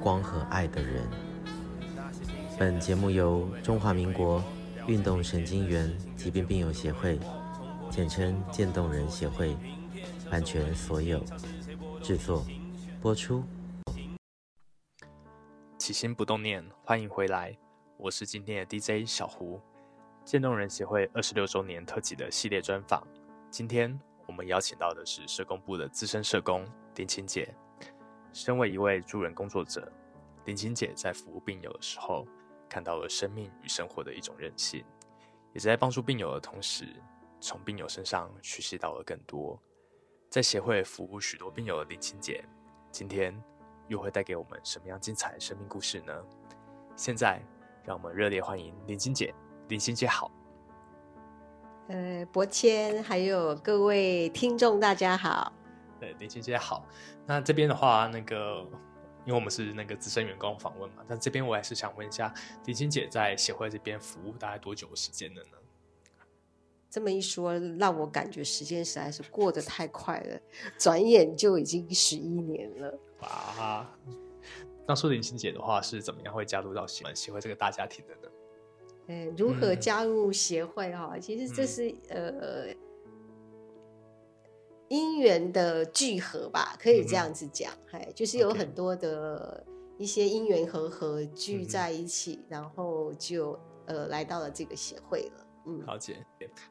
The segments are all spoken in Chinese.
光和爱的人。本节目由中华民国运动神经元疾病病友协会，简称渐冻人协会，版权所有，制作播出。起心不冻念，欢迎回来，我是今天的 DJ 小胡。渐冻人协会二十六周年特辑的系列专访，今天我们邀请到的是社工部的资深社工林晴姐。身为一位助人工作者，林晴姐在服务病友的时候，看到了生命与生活的一种韧性，也在帮助病友的同时，从病友身上学习到了更多。在协会服务许多病友的林晴姐，今天又会带给我们什么样精彩的生命故事呢？现在，让我们热烈欢迎林晴姐。林晴姐好。呃，博谦，还有各位听众，大家好。对，林青姐好。那这边的话，那个，因为我们是那个资深员工访问嘛，但这边我还是想问一下，林青姐在协会这边服务大概多久的时间了呢？这么一说，让我感觉时间实在是过得太快了，转眼就已经十一年了。哇！当初林青姐的话是怎么样会加入到协协会这个大家庭的呢？嗯，如何加入协会哈？嗯、其实这是、嗯、呃。因缘的聚合吧，可以这样子讲，哎、嗯，就是有很多的一些因缘和合聚在一起，嗯、然后就呃来到了这个协会了。嗯，了解。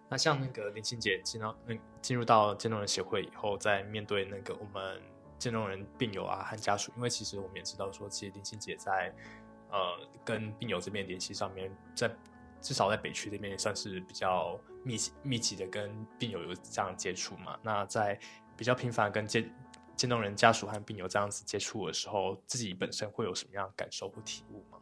那像那个林晴姐进到那进入到渐冻人协会以后，在面对那个我们渐冻人病友啊和家属，因为其实我们也知道说，其实林晴姐在呃跟病友这边联系上面，在至少在北区这边也算是比较。密集密集的跟病友有这样接触嘛？那在比较频繁跟渐渐冻人家属和病友这样子接触的时候，自己本身会有什么样的感受或体悟吗？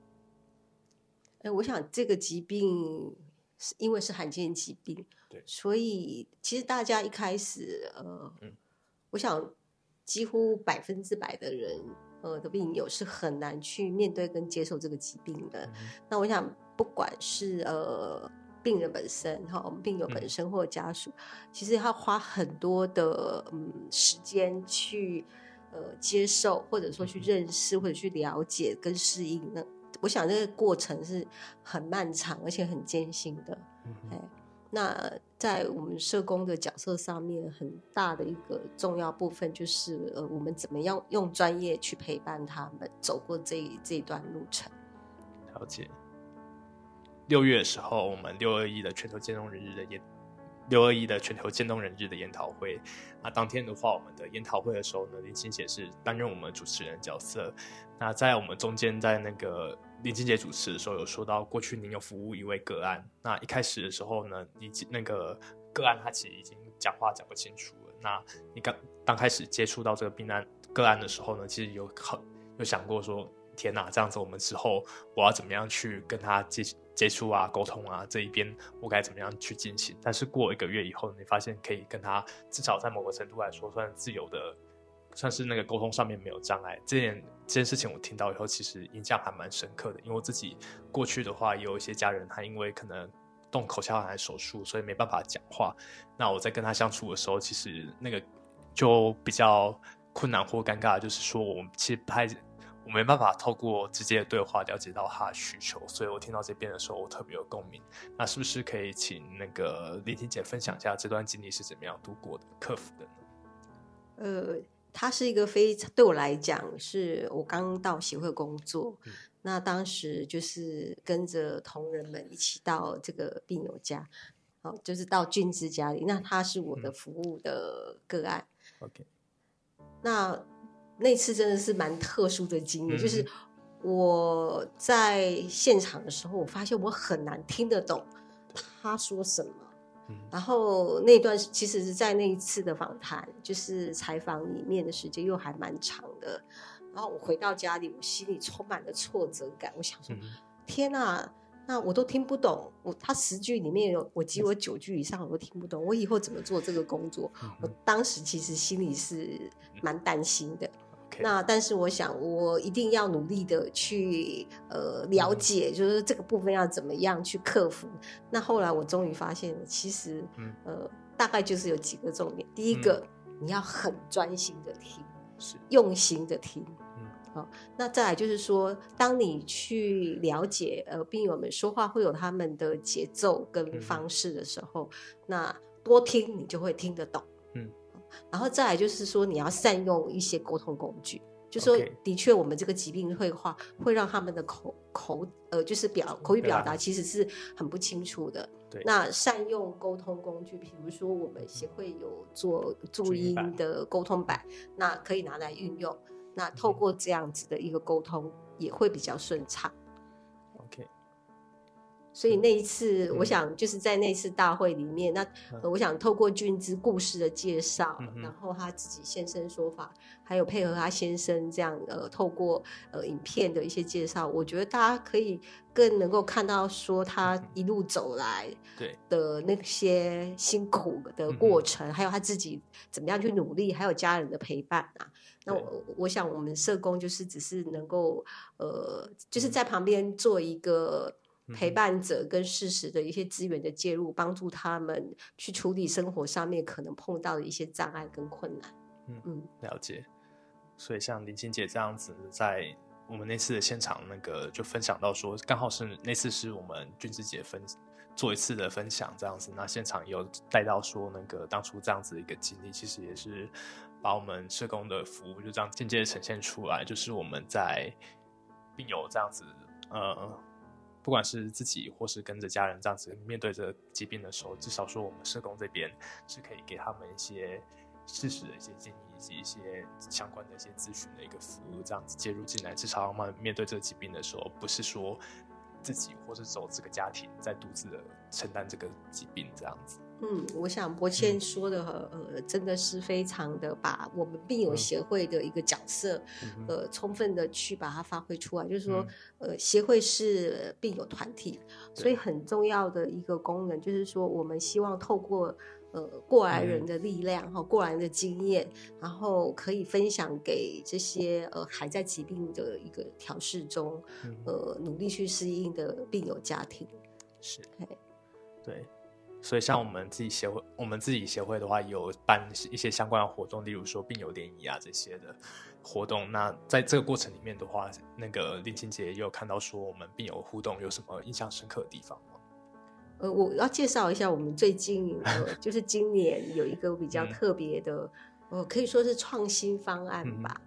哎，我想这个疾病是因为是罕见疾病，对，所以其实大家一开始呃，嗯，我想几乎百分之百的人呃的病友是很难去面对跟接受这个疾病的。嗯、那我想不管是呃。病人本身哈，我们病友本身或家属，嗯、其实要花很多的嗯时间去呃接受，或者说去认识，或者去了解跟适应。那我想这个过程是很漫长，而且很艰辛的。嗯、哼那在我们社工的角色上面，很大的一个重要部分就是呃，我们怎么样用专业去陪伴他们走过这这段路程。了解。六月的时候，我们六二一的全球渐冻人日的研六二一的全球渐冻人日的研讨会，那当天的话，我们的研讨会的时候呢，林清姐是担任我们主持人的角色。那在我们中间，在那个林俊杰主持的时候，有说到过去您有服务一位个案，那一开始的时候呢，你那个个案他其实已经讲话讲不清楚了。那你刚刚开始接触到这个病案个案的时候呢，其实有很有想过说，天哪，这样子我们之后我要怎么样去跟他接接触啊，沟通啊，这一边我该怎么样去进行？但是过一个月以后，你发现可以跟他至少在某个程度来说算自由的，算是那个沟通上面没有障碍。这件这件事情我听到以后，其实印象还蛮深刻的。因为我自己过去的话，有一些家人他因为可能动口腔癌手术，所以没办法讲话。那我在跟他相处的时候，其实那个就比较困难或尴尬，就是说我们其实不太。我没办法透过直接的对话了解到他的需求，所以我听到这边的时候，我特别有共鸣。那是不是可以请那个林婷姐分享一下这段经历是怎么样度过的、克服的呢？呃，他是一个非常对我来讲，是我刚到协会工作，嗯、那当时就是跟着同仁们一起到这个病友家，好，就是到俊之家里。那他是我的服务的个案。嗯、OK，那。那次真的是蛮特殊的经历，嗯、就是我在现场的时候，我发现我很难听得懂他说什么。嗯、然后那段其实是在那一次的访谈，就是采访里面的时间又还蛮长的。然后我回到家里，我心里充满了挫折感。我想说，嗯、天哪，那我都听不懂。我他十句里面有我几乎九句以上我都听不懂，我以后怎么做这个工作？嗯、我当时其实心里是蛮担心的。那但是我想，我一定要努力的去呃了解，就是这个部分要怎么样去克服。嗯、那后来我终于发现，其实、嗯、呃大概就是有几个重点。第一个，嗯、你要很专心的听，是用心的听。那再来就是说，当你去了解呃病友们说话会有他们的节奏跟方式的时候，嗯、那多听你就会听得懂。然后再来就是说，你要善用一些沟通工具。就说的确，我们这个疾病会话会让他们的口口呃，就是表口语表达其实是很不清楚的。对。那善用沟通工具，比如说我们协会有做注音的沟通板，那可以拿来运用。那透过这样子的一个沟通，也会比较顺畅。所以那一次，我想就是在那次大会里面，那、呃、我想透过俊之故事的介绍，然后他自己现身说法，还有配合他先生这样呃，透过呃影片的一些介绍，我觉得大家可以更能够看到说他一路走来对。的那些辛苦的过程，还有他自己怎么样去努力，还有家人的陪伴啊。那我我想我们社工就是只是能够呃，就是在旁边做一个。陪伴者跟适时的一些资源的介入，帮助他们去处理生活上面可能碰到的一些障碍跟困难。嗯嗯，了解。所以像林青姐这样子，在我们那次的现场，那个就分享到说，刚好是那次是我们俊之姐分做一次的分享这样子，那现场有带到说，那个当初这样子的一个经历，其实也是把我们社工的服务就这样间接的呈现出来，就是我们在并有这样子，呃。不管是自己或是跟着家人这样子面对着疾病的时候，至少说我们社工这边是可以给他们一些事实的一些建议，以及一些相关的一些咨询的一个服务，这样子介入进来，至少他们面对这个疾病的时候，不是说自己或是走这个家庭在独自的承担这个疾病这样子。嗯，我想伯谦说的、嗯、呃，真的是非常的把我们病友协会的一个角色，嗯、呃，充分的去把它发挥出来。嗯、就是说，呃，协会是病友团体，所以很重要的一个功能就是说，我们希望透过呃过来人的力量和，嗯、过来人的经验，然后可以分享给这些呃还在疾病的一个调试中，嗯、呃，努力去适应的病友家庭。是，对。对所以，像我们自己协会，我们自己协会的话，有办一些相关的活动，例如说病友联谊啊这些的活动。那在这个过程里面的话，那个林青姐也有看到说，我们病友互动有什么印象深刻的地方吗？呃，我要介绍一下，我们最近呃，就是今年有一个比较特别的，呃，可以说是创新方案吧。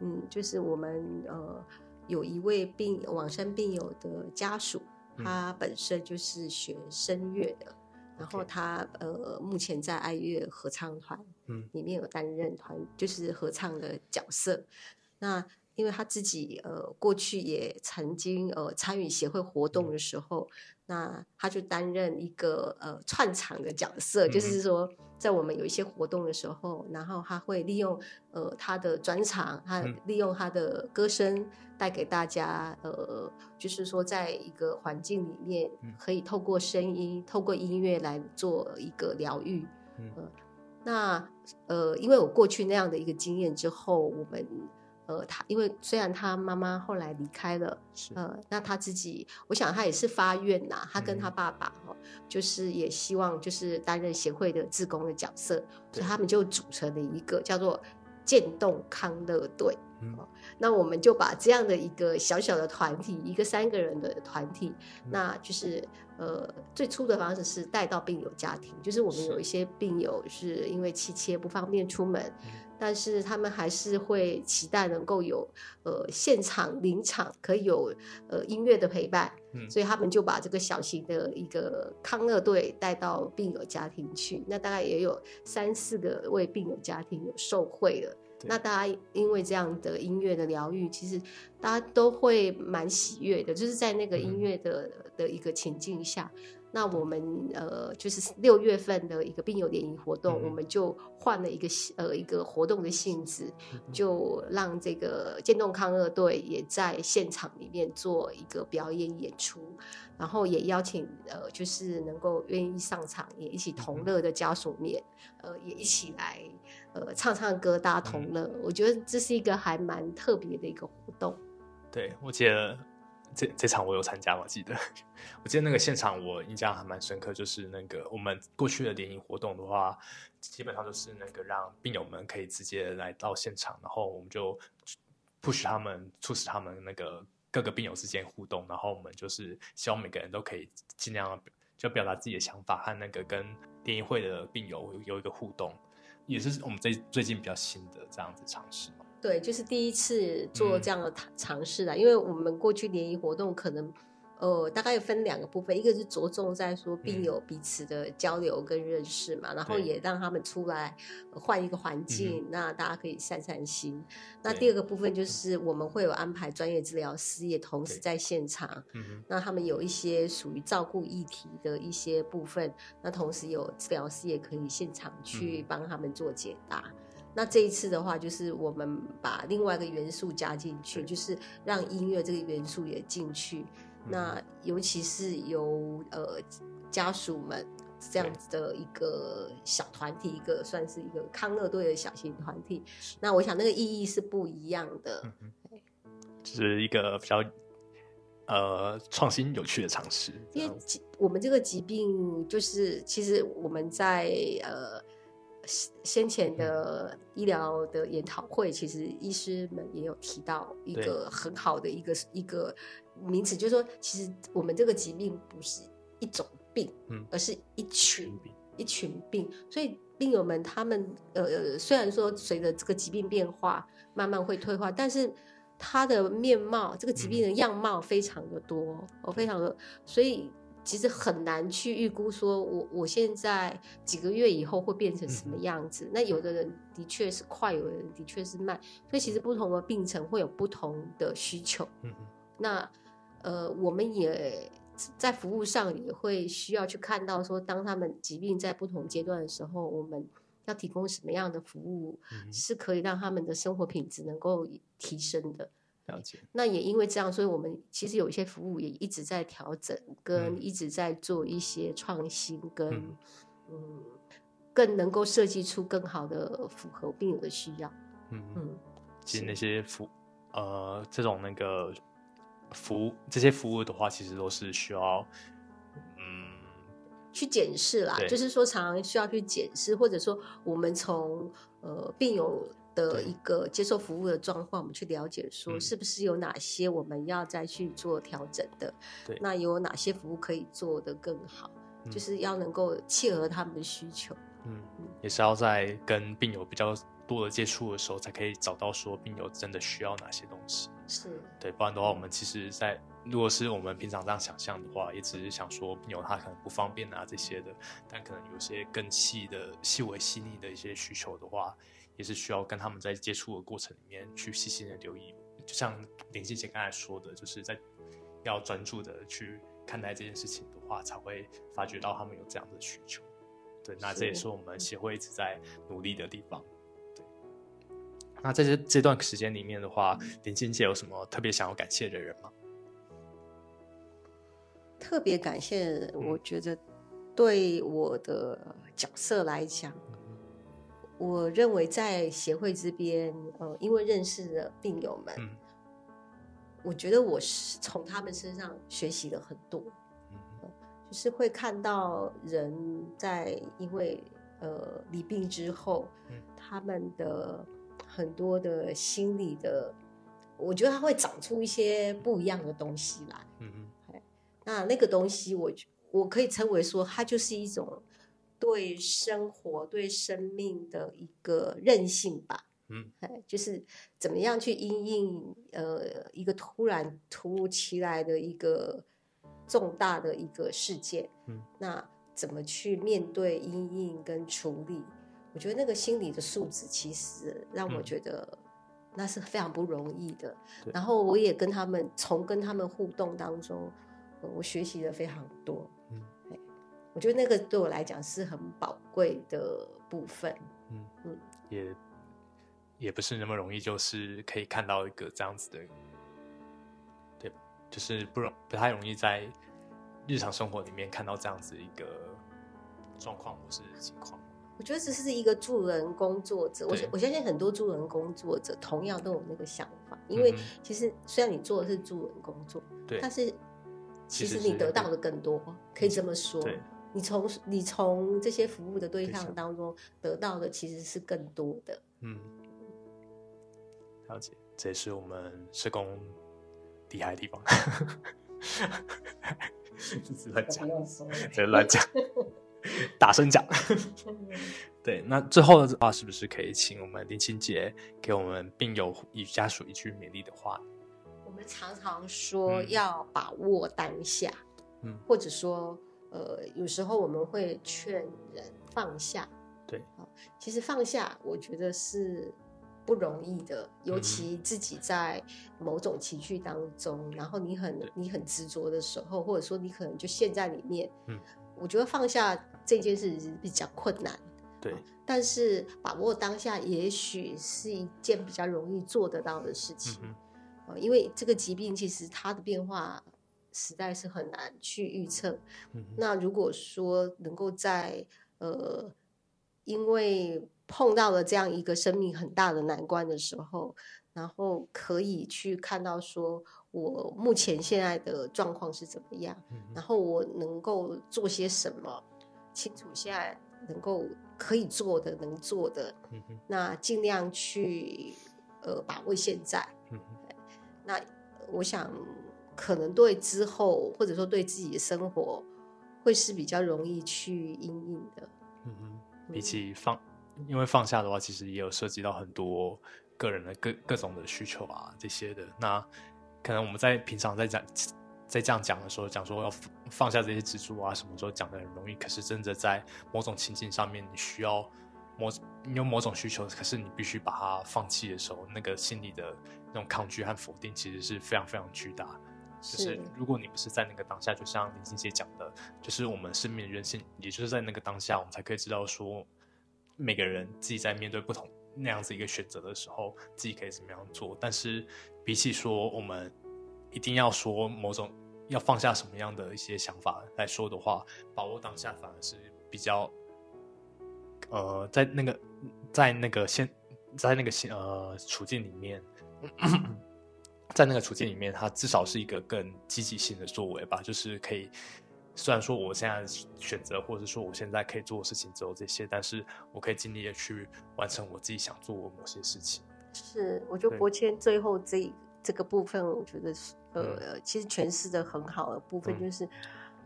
嗯，嗯，就是我们呃有一位病往生病友的家属，他本身就是学声乐的。然后他呃，目前在爱乐合唱团，嗯，里面有担任团，就是合唱的角色。那因为他自己呃，过去也曾经呃参与协会活动的时候。嗯那他就担任一个呃串场的角色，嗯、就是说在我们有一些活动的时候，然后他会利用呃他的专场，他利用他的歌声带给大家呃，就是说在一个环境里面，可以透过声音、透过音乐来做一个疗愈。嗯、呃，那呃，因为我过去那样的一个经验之后，我们。呃，他因为虽然他妈妈后来离开了，呃，那他自己，我想他也是发愿呐，他跟他爸爸哈，嗯、就是也希望就是担任协会的志工的角色，所以他们就组成了一个叫做渐冻康乐队。嗯、那我们就把这样的一个小小的团体，一个三个人的团体，嗯、那就是呃，最初的方式是带到病友家庭，就是我们有一些病友是因为妻妾不方便出门。嗯但是他们还是会期待能够有呃现场临场可以有呃音乐的陪伴，嗯，所以他们就把这个小型的一个康乐队带到病友家庭去，那大概也有三四个位病友家庭有受惠了。那大家因为这样的音乐的疗愈，其实大家都会蛮喜悦的，就是在那个音乐的、嗯、的一个情境下。那我们呃，就是六月份的一个病友联谊活动，嗯、我们就换了一个呃一个活动的性质，就让这个渐冻康乐队也在现场里面做一个表演演出，然后也邀请呃，就是能够愿意上场也一起同乐的家属面，呃，也一起来呃唱唱歌，大家同乐。嗯、我觉得这是一个还蛮特别的一个活动。对，我记得这这场我有参加，我记得，我记得那个现场我印象还蛮深刻，就是那个我们过去的联谊活动的话，基本上就是那个让病友们可以直接来到现场，然后我们就 push 他们，促使他们那个各个病友之间互动，然后我们就是希望每个人都可以尽量就表达自己的想法和那个跟联谊会的病友有一个互动，也是我们最最近比较新的这样子尝试。对，就是第一次做这样的尝试啦，嗯、因为我们过去联谊活动可能，呃，大概有分两个部分，一个是着重在说病友彼此的交流跟认识嘛，嗯、然后也让他们出来换一个环境，嗯、那大家可以散散心。那第二个部分就是我们会有安排专业治疗师也同时在现场，嗯、那他们有一些属于照顾议题的一些部分，那同时有治疗师也可以现场去帮他们做解答。嗯那这一次的话，就是我们把另外一个元素加进去，就是让音乐这个元素也进去。嗯、那尤其是由呃家属们这样子的一个小团体，一个算是一个康乐队的小型团体。那我想那个意义是不一样的，嗯、就是一个比较呃创新有趣的尝试。因为我们这个疾病，就是其实我们在呃。先前的医疗的研讨会，其实医师们也有提到一个很好的一个一个名词，就是说，其实我们这个疾病不是一种病，嗯，而是一群一群病。所以病友们他们呃，虽然说随着这个疾病变化，慢慢会退化，但是他的面貌，这个疾病的样貌非常的多，哦，非常的，所以。其实很难去预估，说我我现在几个月以后会变成什么样子。嗯、那有的人的确是快，有的人的确是慢，所以其实不同的病程会有不同的需求。嗯、那呃，我们也在服务上也会需要去看到，说当他们疾病在不同阶段的时候，我们要提供什么样的服务，是可以让他们的生活品质能够提升的。了解。那也因为这样，所以我们其实有一些服务也一直在调整，跟一直在做一些创新，跟嗯，嗯，更能够设计出更好的符合病友的需要。嗯嗯，嗯其实那些服呃这种那个服务这些服务的话，其实都是需要嗯去检视啦，就是说常常需要去检视，或者说我们从呃病友。的一个接受服务的状况，我们去了解说是不是有哪些我们要再去做调整的？对，那有哪些服务可以做得更好？嗯、就是要能够契合他们的需求。嗯，也是要在跟病友比较多的接触的时候，才可以找到说病友真的需要哪些东西。是对，不然的话，我们其实在，在如果是我们平常这样想象的话，也只是想说病友他可能不方便啊这些的，但可能有些更细的、细微细腻的一些需求的话。也是需要跟他们在接触的过程里面去细心的留意，就像林静姐刚才说的，就是在要专注的去看待这件事情的话，才会发觉到他们有这样的需求。对，那这也是我们协会一直在努力的地方。对，那在这这段时间里面的话，林静姐有什么特别想要感谢的人吗？特别感谢，我觉得对我的角色来讲。我认为在协会这边，呃，因为认识了病友们，嗯、我觉得我是从他们身上学习了很多，就是会看到人在因为呃离病之后，嗯、他们的很多的心理的，我觉得他会长出一些不一样的东西来，嗯嗯，那那个东西我我可以称为说，它就是一种。对生活、对生命的一个韧性吧，嗯，就是怎么样去因应呃一个突然突如其来的一个重大的一个事件，嗯，那怎么去面对因应跟处理？我觉得那个心理的素质其实让我觉得那是非常不容易的。嗯，然后我也跟他们从跟他们互动当中，我学习了非常多，嗯。我觉得那个对我来讲是很宝贵的部分。嗯嗯，也也不是那么容易，就是可以看到一个这样子的，对，就是不容不太容易在日常生活里面看到这样子一个状况或是情况。我觉得这是一个助人工作者，我我相信很多助人工作者同样都有那个想法，因为其实虽然你做的是助人工作，对，但是其实你得到的更多，可以这么说。对，你从你从这些服务的对象当中得到的其实是更多的。嗯，了解，这也是我们社工厉害的地方。乱讲，别乱讲。大声讲，对，那最后的话是不是可以请我们林清洁给我们病友与家属一句勉励的话？我们常常说要把握当下，嗯，或者说，呃，有时候我们会劝人放下，对，其实放下，我觉得是不容易的，尤其自己在某种情绪当中，嗯、然后你很你很执着的时候，或者说你可能就陷在里面，嗯。我觉得放下这件事比较困难，对。但是把握当下，也许是一件比较容易做得到的事情。嗯，因为这个疾病其实它的变化实在是很难去预测。嗯。那如果说能够在呃，因为碰到了这样一个生命很大的难关的时候，然后可以去看到说。我目前现在的状况是怎么样？嗯、然后我能够做些什么？清楚现在能够可以做的、能做的，嗯、那尽量去呃把握现在。嗯、那我想可能对之后或者说对自己的生活会是比较容易去因应的。嗯哼，比起放，因为放下的话，其实也有涉及到很多个人的各各种的需求啊这些的那。可能我们在平常在讲，在这样讲的时候，讲说要放下这些支柱啊，什么时候讲的很容易。可是真的在某种情境上面，你需要某你有某种需求，可是你必须把它放弃的时候，那个心理的那种抗拒和否定，其实是非常非常巨大。就是如果你不是在那个当下，就像林清洁讲的，就是我们生命的韧性，也就是在那个当下，我们才可以知道说，每个人自己在面对不同那样子一个选择的时候，自己可以怎么样做。但是。比起说我们一定要说某种要放下什么样的一些想法来说的话，把握当下反而是比较，呃，在那个在那个现在那个现呃处境里面，在那个处境里面，它至少是一个更积极性的作为吧。就是可以，虽然说我现在选择，或者说我现在可以做的事情只有这些，但是我可以尽力的去完成我自己想做的某些事情。是，我觉得柏谦最后这这个部分，我觉得是呃，嗯、其实诠释的很好的部分就是，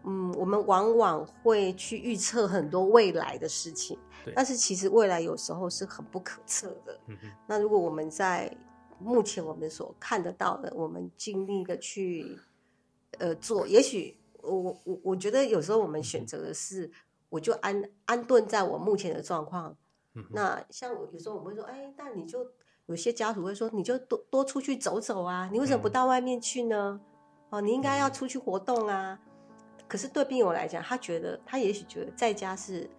嗯，嗯，我们往往会去预测很多未来的事情，但是其实未来有时候是很不可测的。嗯、哼那如果我们在目前我们所看得到的，我们尽力的去呃做，也许我我我觉得有时候我们选择的是，我就安安顿在我目前的状况。嗯、那像我有时候我们会说，哎，那你就。有些家属会说：“你就多多出去走走啊，你为什么不到外面去呢？嗯、哦，你应该要出去活动啊。嗯”可是对病友来讲，他觉得他也许觉得在家是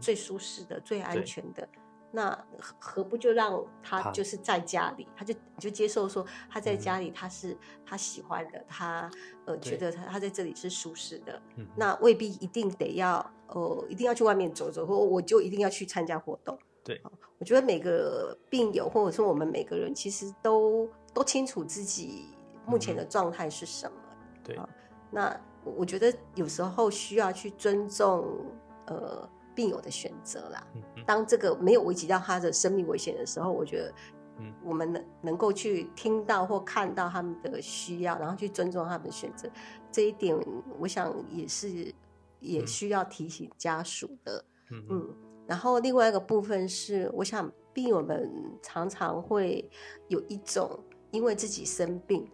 最舒适的、嗯、最安全的。对那何不就让他就是在家里，他，就你就接受说他在家里他是他喜欢的，嗯、他呃觉得他他在这里是舒适的。对那未必一定得要呃一定要去外面走走，或我就一定要去参加活动。对，我觉得每个病友或者说我们每个人，其实都都清楚自己目前的状态是什么。嗯、对，那我觉得有时候需要去尊重呃病友的选择啦。当这个没有危及到他的生命危险的时候，我觉得，嗯我们能能够去听到或看到他们的需要，然后去尊重他们的选择，这一点我想也是也需要提醒家属的。嗯。嗯嗯然后另外一个部分是，我想病友们常常会有一种因为自己生病，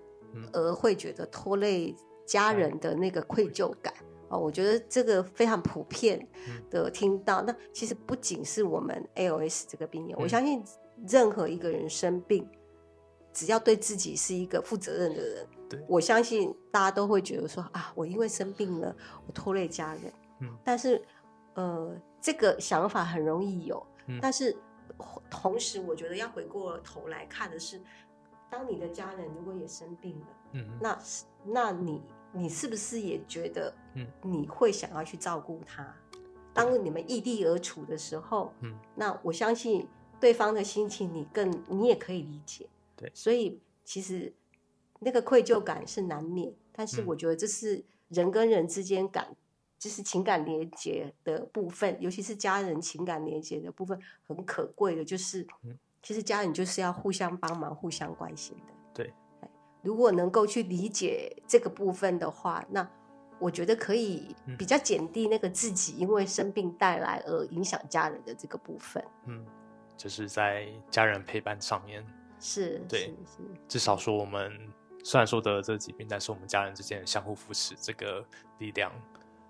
而会觉得拖累家人的那个愧疚感哦。我觉得这个非常普遍的听到。那其实不仅是我们 ALS 这个病友，我相信任何一个人生病，只要对自己是一个负责任的人，我相信大家都会觉得说啊，我因为生病了，我拖累家人。嗯，但是呃，这个想法很容易有，嗯、但是同时我觉得要回过头来看的是，当你的家人如果也生病了，嗯，那那你你是不是也觉得，嗯，你会想要去照顾他？嗯、当你们异地而处的时候，嗯，那我相信对方的心情你更你也可以理解，对，所以其实那个愧疚感是难免，但是我觉得这是人跟人之间感，就是情感连接的部分，尤其是家人情感连接的部分，很可贵的，就是。嗯。其实家人就是要互相帮忙、互相关心的。对，如果能够去理解这个部分的话，那我觉得可以比较减低那个自己因为生病带来而影响家人的这个部分。嗯，就是在家人陪伴上面，是，对，是，是，至少说我们虽然说得了这个疾病，但是我们家人之间相互扶持这个力量。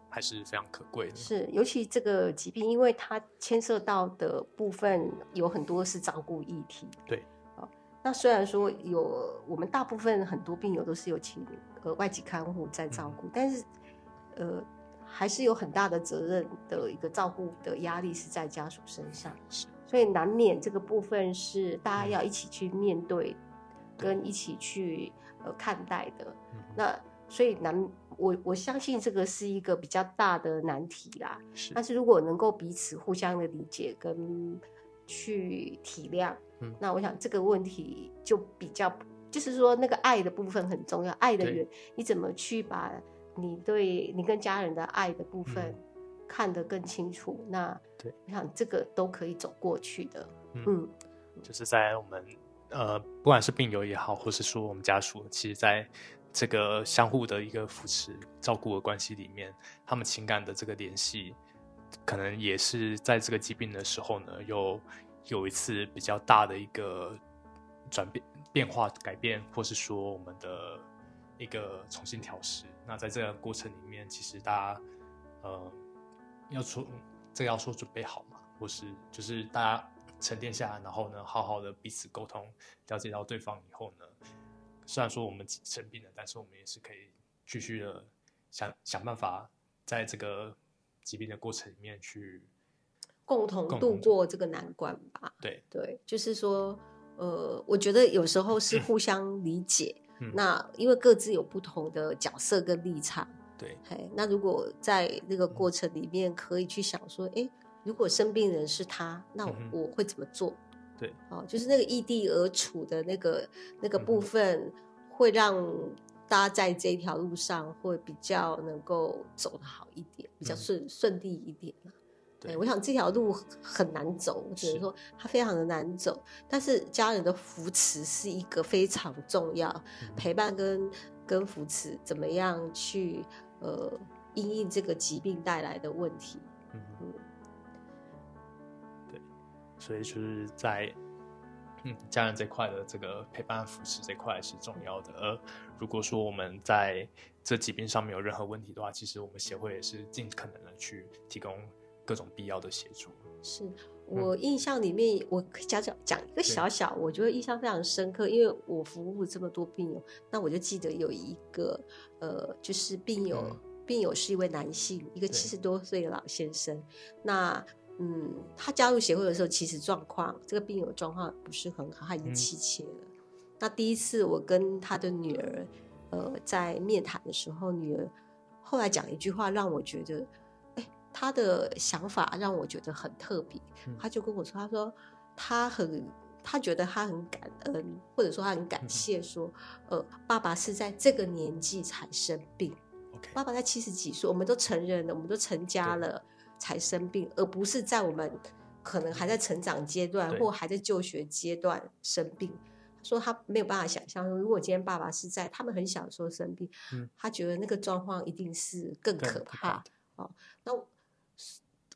还是非常可贵的。是，尤其这个疾病，因为它牵涉到的部分有很多是照顾议题。对，那虽然说有我们大部分很多病友都是有请呃外籍看护在照顾，嗯、但是呃还是有很大的责任的一个照顾的压力是在家属身上。是，所以难免这个部分是大家要一起去面对，嗯、跟一起去呃看待的。嗯、那所以难。我我相信这个是一个比较大的难题啦，是。但是如果能够彼此互相的理解跟去体谅，嗯，那我想这个问题就比较，就是说那个爱的部分很重要。爱的人，你怎么去把你对你跟家人的爱的部分看得更清楚？嗯、那对，我想这个都可以走过去的。嗯，嗯就是在我们呃，不管是病友也好，或是说我们家属，其实，在这个相互的一个扶持、照顾的关系里面，他们情感的这个联系，可能也是在这个疾病的时候呢，有有一次比较大的一个转变、变化、改变，或是说我们的一个重新调试。那在这个过程里面，其实大家呃要说这个要说准备好嘛，或是就是大家沉淀下来，然后呢，好好的彼此沟通，了解到对方以后呢。虽然说我们生病了，但是我们也是可以继续的想想办法，在这个疾病的过程里面去共同度过这个难关吧。对对，就是说，呃，我觉得有时候是互相理解。嗯、那因为各自有不同的角色跟立场。对，嘿，那如果在那个过程里面可以去想说，哎，如果生病人是他，那我会怎么做？嗯对，哦，就是那个异地而处的那个那个部分，会让大家在这一条路上会比较能够走得好一点，比较顺、嗯、顺利一点。对，我想这条路很难走，我只能说它非常的难走。但是家人的扶持是一个非常重要，嗯、陪伴跟跟扶持，怎么样去呃因应这个疾病带来的问题。嗯。嗯所以就是在嗯家人这块的这个陪伴扶持这块是重要的。而如果说我们在这疾病上面有任何问题的话，其实我们协会也是尽可能的去提供各种必要的协助。是我印象里面，嗯、我可以讲讲讲一个小小，我觉得印象非常深刻，因为我服务这么多病友，那我就记得有一个呃，就是病友，嗯、病友是一位男性，一个七十多岁的老先生，那。嗯，他加入协会的时候，其实状况这个病友状况不是很好，他已经气切了。嗯、那第一次我跟他的女儿，呃，在面谈的时候，女儿后来讲一句话，让我觉得，哎，他的想法让我觉得很特别。嗯、他就跟我说，他说他很，他觉得他很感恩，或者说他很感谢，说，呃，爸爸是在这个年纪才生病。爸爸在七十几岁，我们都成人了，我们都成家了。才生病，而不是在我们可能还在成长阶段或还在就学阶段生病。他说他没有办法想象说，如果今天爸爸是在他们很小的时候生病，嗯，他觉得那个状况一定是更可怕。哦，那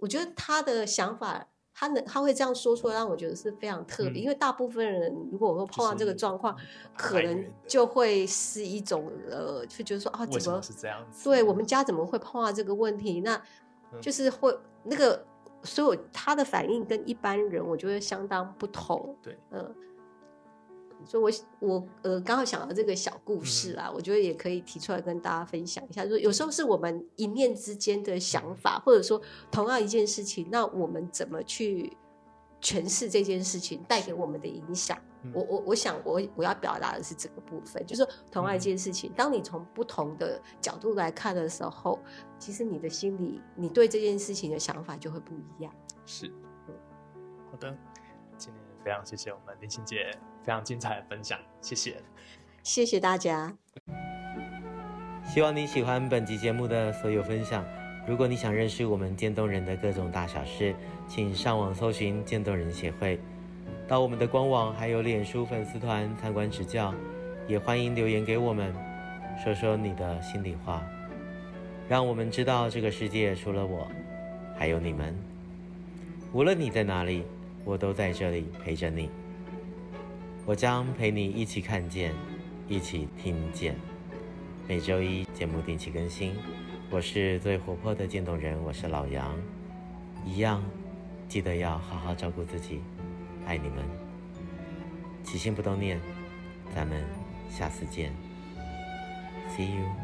我觉得他的想法，他能他会这样说出来，让我觉得是非常特别。嗯，因为大部分人如果我说碰到这个状况，可能就会是一种呃，就觉得说啊，怎么，怎么是这样子？对我们家怎么会碰到这个问题？那就是会那个，所以他的反应跟一般人，我觉得相当不同。对，嗯，所以我我呃刚好想到这个小故事啊，嗯、我觉得也可以提出来跟大家分享一下。就是有时候是我们一念之间的想法，或者说同样一件事情，那我们怎么去诠释这件事情带给我们的影响？嗯、我我我想我我要表达的是这个部分，就是说同样一件事情，嗯、当你从不同的角度来看的时候，其实你的心里你对这件事情的想法就会不一样。是，嗯、好的，非常谢谢我们林晴姐非常精彩的分享，谢谢，谢谢大家。希望你喜欢本集节目的所有分享。如果你想认识我们渐冻人的各种大小事，请上网搜寻渐冻人协会。到我们的官网还有脸书粉丝团参观指教，也欢迎留言给我们，说说你的心里话，让我们知道这个世界除了我，还有你们。无论你在哪里，我都在这里陪着你。我将陪你一起看见，一起听见。每周一节目定期更新，我是最活泼的渐冻人，我是老杨，一样，记得要好好照顾自己。爱你们，起心不冻念，咱们下次见，See you。